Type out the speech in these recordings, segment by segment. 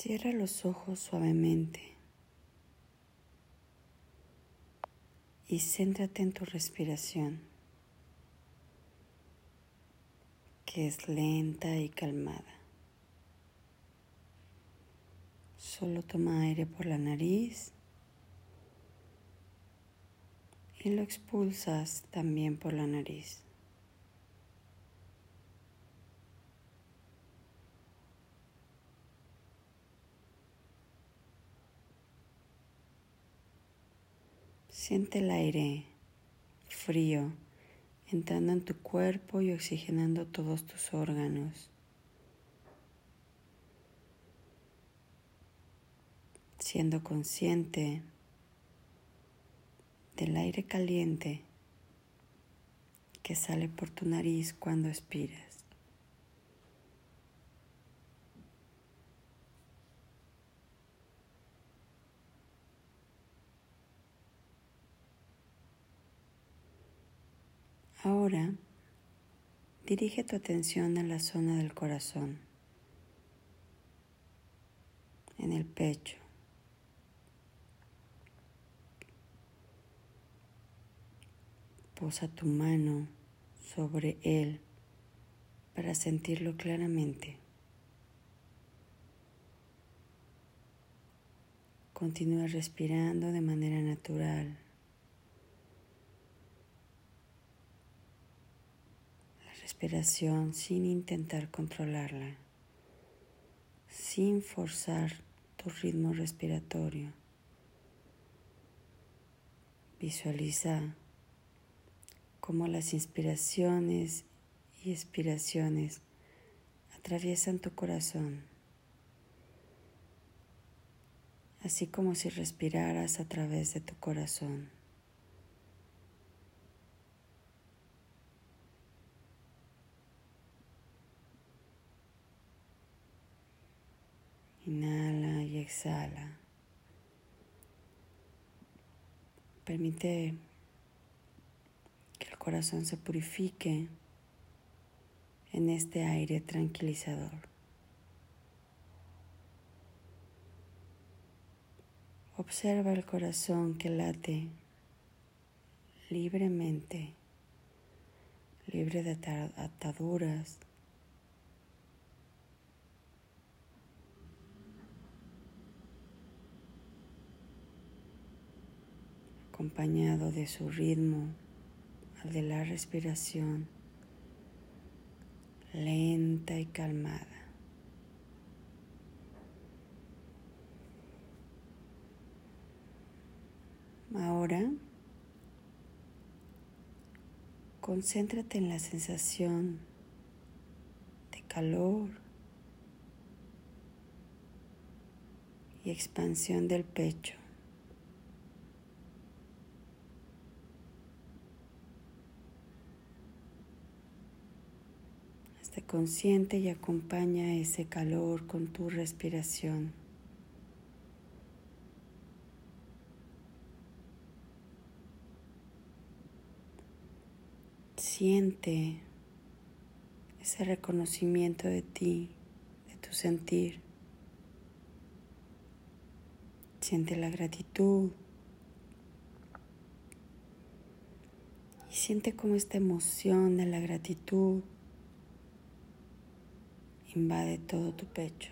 Cierra los ojos suavemente y céntrate en tu respiración, que es lenta y calmada. Solo toma aire por la nariz y lo expulsas también por la nariz. Siente el aire frío entrando en tu cuerpo y oxigenando todos tus órganos. Siendo consciente del aire caliente que sale por tu nariz cuando expiras. Ahora dirige tu atención a la zona del corazón, en el pecho. Posa tu mano sobre él para sentirlo claramente. Continúa respirando de manera natural. Sin intentar controlarla, sin forzar tu ritmo respiratorio. Visualiza cómo las inspiraciones y expiraciones atraviesan tu corazón, así como si respiraras a través de tu corazón. Inhala y exhala. Permite que el corazón se purifique en este aire tranquilizador. Observa el corazón que late libremente, libre de ataduras, acompañado de su ritmo, al de la respiración, lenta y calmada. Ahora, concéntrate en la sensación de calor y expansión del pecho. Consciente y acompaña ese calor con tu respiración. Siente ese reconocimiento de ti, de tu sentir. Siente la gratitud. Y siente como esta emoción de la gratitud invade todo tu pecho.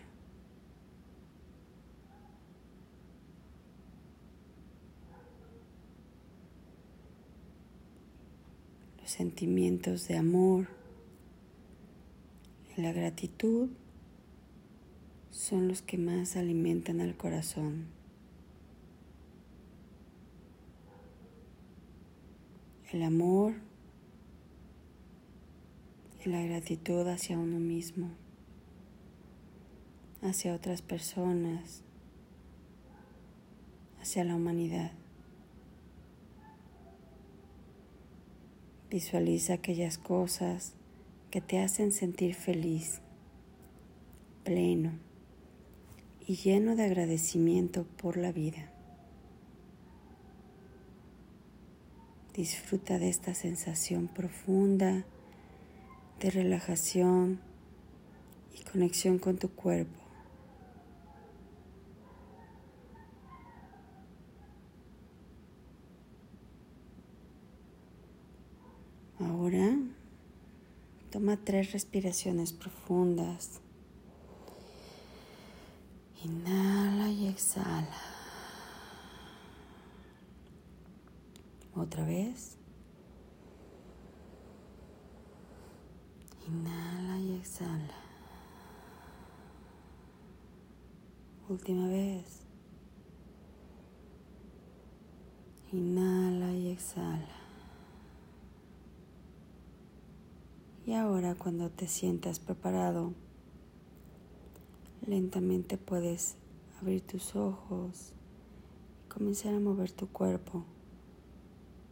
Los sentimientos de amor y la gratitud son los que más alimentan al corazón. El amor y la gratitud hacia uno mismo hacia otras personas, hacia la humanidad. Visualiza aquellas cosas que te hacen sentir feliz, pleno y lleno de agradecimiento por la vida. Disfruta de esta sensación profunda de relajación y conexión con tu cuerpo. Toma tres respiraciones profundas. Inhala y exhala. Otra vez. Inhala y exhala. Última vez. Inhala y exhala. Y ahora cuando te sientas preparado, lentamente puedes abrir tus ojos y comenzar a mover tu cuerpo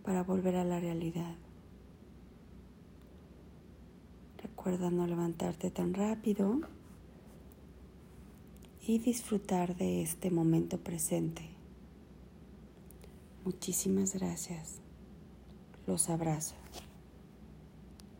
para volver a la realidad. Recuerda no levantarte tan rápido y disfrutar de este momento presente. Muchísimas gracias. Los abrazo.